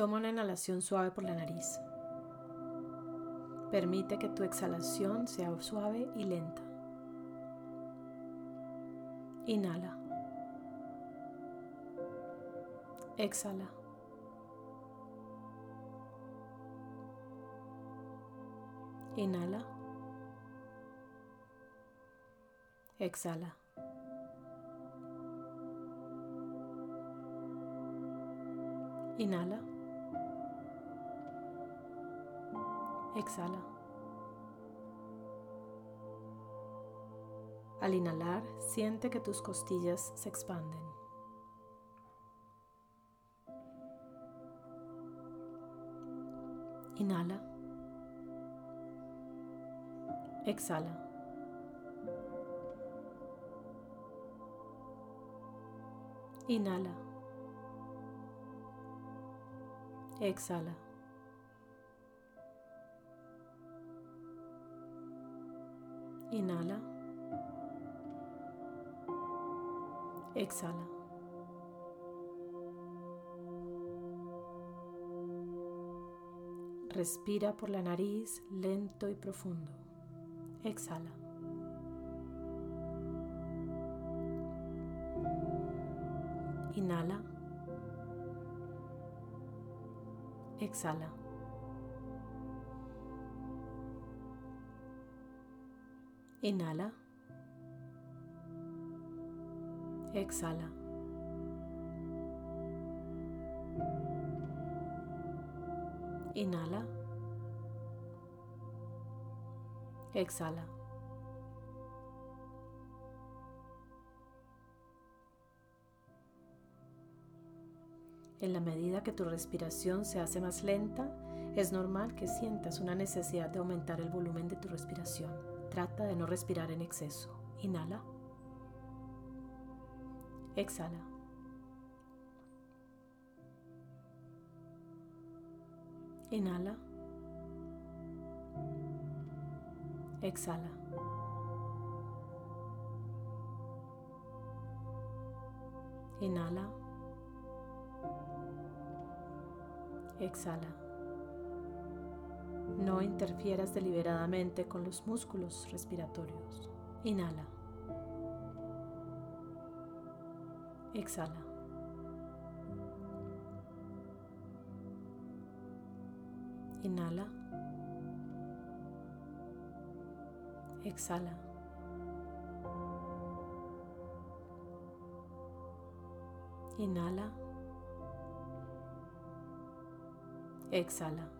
Toma una inhalación suave por la nariz. Permite que tu exhalación sea suave y lenta. Inhala. Exhala. Inhala. Exhala. Inhala. Exhala. Al inhalar, siente que tus costillas se expanden. Inhala. Exhala. Inhala. Exhala. Inhala. Exhala. Respira por la nariz lento y profundo. Exhala. Inhala. Exhala. Inhala. Exhala. Inhala. Exhala. En la medida que tu respiración se hace más lenta, es normal que sientas una necesidad de aumentar el volumen de tu respiración. Trata de no respirar en exceso. Inhala. Exhala. Inhala. Exhala. Inhala. Exhala. No interfieras deliberadamente con los músculos respiratorios. Inhala. Exhala. Inhala. Exhala. Inhala. Exhala.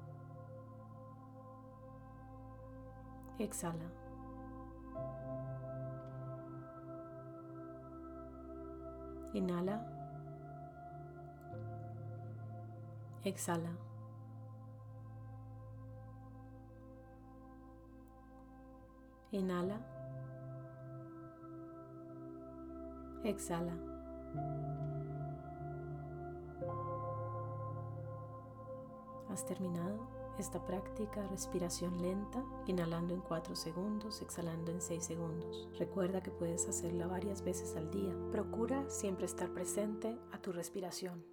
Exhala. Inhala. Exhala. Inhala. Exhala. ¿Has terminado? Esta práctica respiración lenta, inhalando en 4 segundos, exhalando en 6 segundos. Recuerda que puedes hacerla varias veces al día. Procura siempre estar presente a tu respiración.